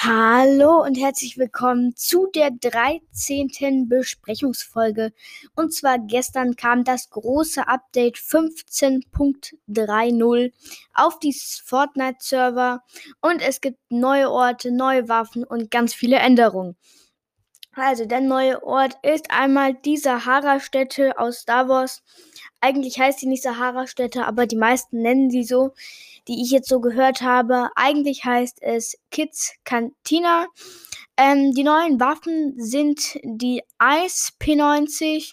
Hallo und herzlich willkommen zu der 13. Besprechungsfolge. Und zwar gestern kam das große Update 15.30 auf die Fortnite-Server und es gibt neue Orte, neue Waffen und ganz viele Änderungen. Also der neue Ort ist einmal die Sahara-Stätte aus Star Wars. Eigentlich heißt sie nicht Sahara-Stätte, aber die meisten nennen sie so die ich jetzt so gehört habe. Eigentlich heißt es Kids Cantina. Ähm, die neuen Waffen sind die Ice P90.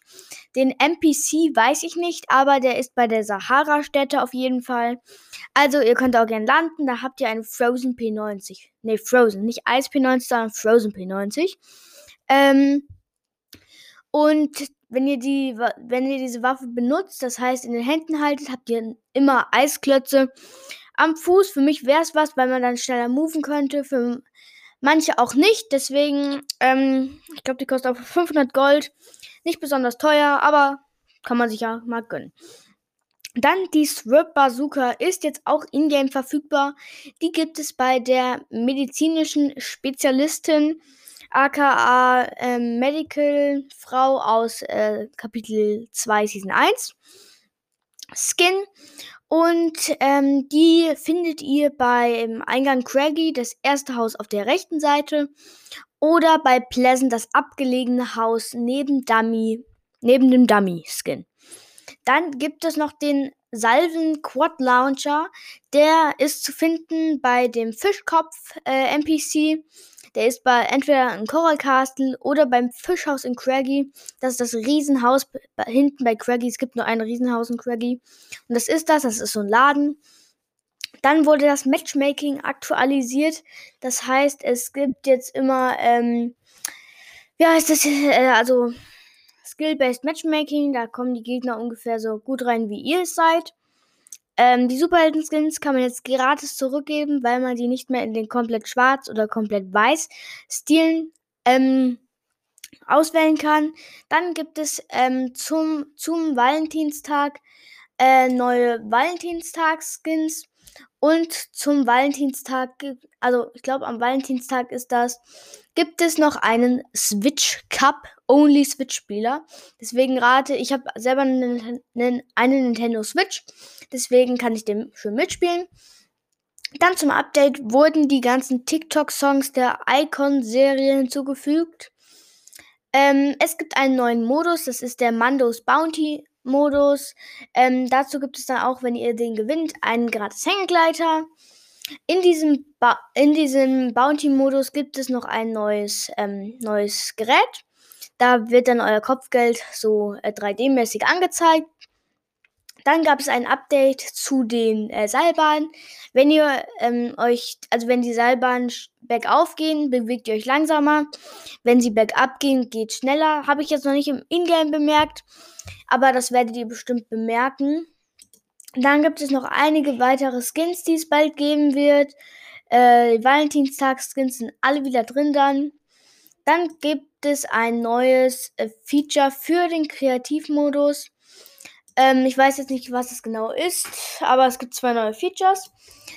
Den NPC weiß ich nicht, aber der ist bei der Sahara-Stätte auf jeden Fall. Also ihr könnt auch gerne landen. Da habt ihr einen Frozen P90. Ne, Frozen. Nicht Ice P90, sondern Frozen P90. Ähm, und wenn ihr, die, wenn ihr diese Waffe benutzt, das heißt in den Händen haltet, habt ihr immer Eisklötze am Fuß. Für mich wäre es was, weil man dann schneller moven könnte. Für manche auch nicht. Deswegen, ähm, ich glaube, die kostet auch 500 Gold. Nicht besonders teuer, aber kann man sich ja mal gönnen. Dann die Swirp Bazooka ist jetzt auch in-game verfügbar. Die gibt es bei der medizinischen Spezialistin, aka äh, Medical Frau aus äh, Kapitel 2 Season 1. Skin und ähm, die findet ihr beim Eingang Craggy, das erste Haus auf der rechten Seite, oder bei Pleasant, das abgelegene Haus neben Dummy, neben dem Dummy-Skin. Dann gibt es noch den Salven Quad Launcher. Der ist zu finden bei dem Fischkopf äh, NPC. Der ist bei entweder in Coral Castle oder beim Fischhaus in Craggy. Das ist das Riesenhaus hinten bei Craggy. Es gibt nur ein Riesenhaus in Craggy. Und das ist das. Das ist so ein Laden. Dann wurde das Matchmaking aktualisiert. Das heißt, es gibt jetzt immer, ähm, wie heißt das? Äh, also Skill-Based Matchmaking. Da kommen die Gegner ungefähr so gut rein, wie ihr es seid. Ähm, die Superhelden-Skins kann man jetzt gratis zurückgeben, weil man die nicht mehr in den komplett schwarz oder komplett weiß Stilen ähm, auswählen kann. Dann gibt es ähm, zum, zum Valentinstag äh, neue Valentinstag-Skins. Und zum Valentinstag, also ich glaube am Valentinstag ist das, gibt es noch einen Switch Cup Only Switch Spieler. Deswegen rate, ich habe selber eine, eine Nintendo Switch, deswegen kann ich den schön mitspielen. Dann zum Update wurden die ganzen TikTok-Songs der Icon-Serie hinzugefügt. Ähm, es gibt einen neuen Modus, das ist der Mandos Bounty Modus. Ähm, dazu gibt es dann auch, wenn ihr den gewinnt, einen gratis Hängegleiter. In diesem, ba in diesem Bounty-Modus gibt es noch ein neues, ähm, neues Gerät. Da wird dann euer Kopfgeld so äh, 3D-mäßig angezeigt. Dann gab es ein Update zu den äh, Seilbahnen. Wenn ihr ähm, euch, also wenn die Seilbahnen bergauf gehen, bewegt ihr euch langsamer. Wenn sie bergab gehen, geht schneller. Habe ich jetzt noch nicht im Ingame bemerkt, aber das werdet ihr bestimmt bemerken. Dann gibt es noch einige weitere Skins, die es bald geben wird. Äh, Valentinstag-Skins sind alle wieder drin dann. Dann gibt es ein neues äh, Feature für den Kreativmodus. Ähm, ich weiß jetzt nicht, was es genau ist, aber es gibt zwei neue Features.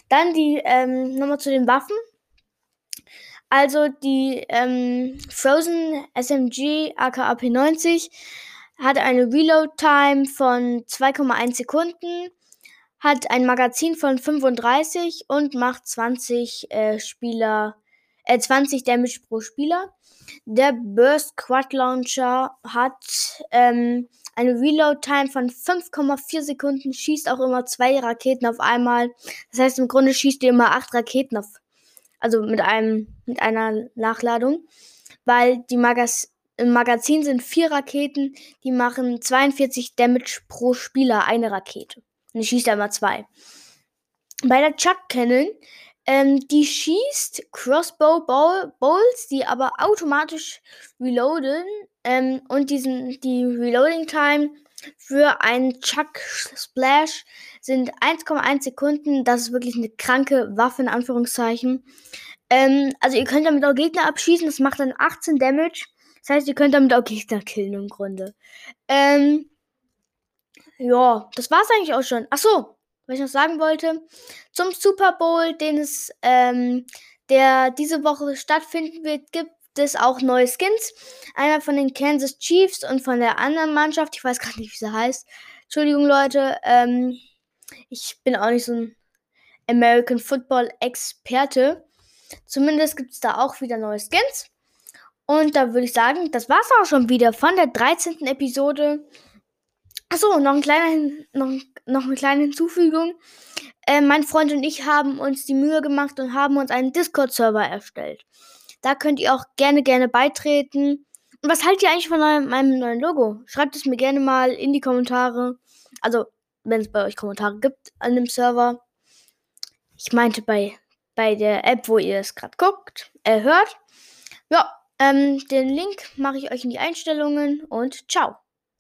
Dann die, ähm, nochmal zu den Waffen. Also die ähm, Frozen SMG aka P90 hat eine Reload Time von 2,1 Sekunden, hat ein Magazin von 35 und macht 20 äh, Spieler, äh, 20 Damage pro Spieler. Der Burst Quad Launcher hat ähm, eine Reload-Time von 5,4 Sekunden, schießt auch immer zwei Raketen auf einmal. Das heißt, im Grunde schießt ihr immer acht Raketen auf, also mit einem, mit einer Nachladung, weil die Magaz im Magazin sind vier Raketen, die machen 42 Damage pro Spieler, eine Rakete. Und ich schieße immer zwei. Bei der Chuck Cannon, ähm, die schießt Crossbow Balls, die aber automatisch reloaden, ähm, und diesen, die Reloading Time für einen Chuck Splash sind 1,1 Sekunden. Das ist wirklich eine kranke Waffe, in Anführungszeichen. Ähm, also ihr könnt damit auch Gegner abschießen. Das macht dann 18 Damage. Das heißt, ihr könnt damit auch Gegner killen im Grunde. Ähm, ja, das war's eigentlich auch schon. Ach so, was ich noch sagen wollte. Zum Super Bowl, den es ähm, der diese Woche stattfinden wird, gibt es auch neue Skins. Einer von den Kansas Chiefs und von der anderen Mannschaft. Ich weiß gerade nicht, wie sie heißt. Entschuldigung, Leute. Ähm, ich bin auch nicht so ein American Football Experte. Zumindest gibt es da auch wieder neue Skins. Und da würde ich sagen, das war es auch schon wieder von der 13. Episode. Achso, noch, ein noch, noch eine kleine Hinzufügung. Äh, mein Freund und ich haben uns die Mühe gemacht und haben uns einen Discord-Server erstellt. Da könnt ihr auch gerne, gerne beitreten. Und was haltet ihr eigentlich von meinem neuen Logo? Schreibt es mir gerne mal in die Kommentare. Also, wenn es bei euch Kommentare gibt an dem Server. Ich meinte bei, bei der App, wo ihr es gerade guckt, äh, hört. Ja, ähm, den Link mache ich euch in die Einstellungen und ciao.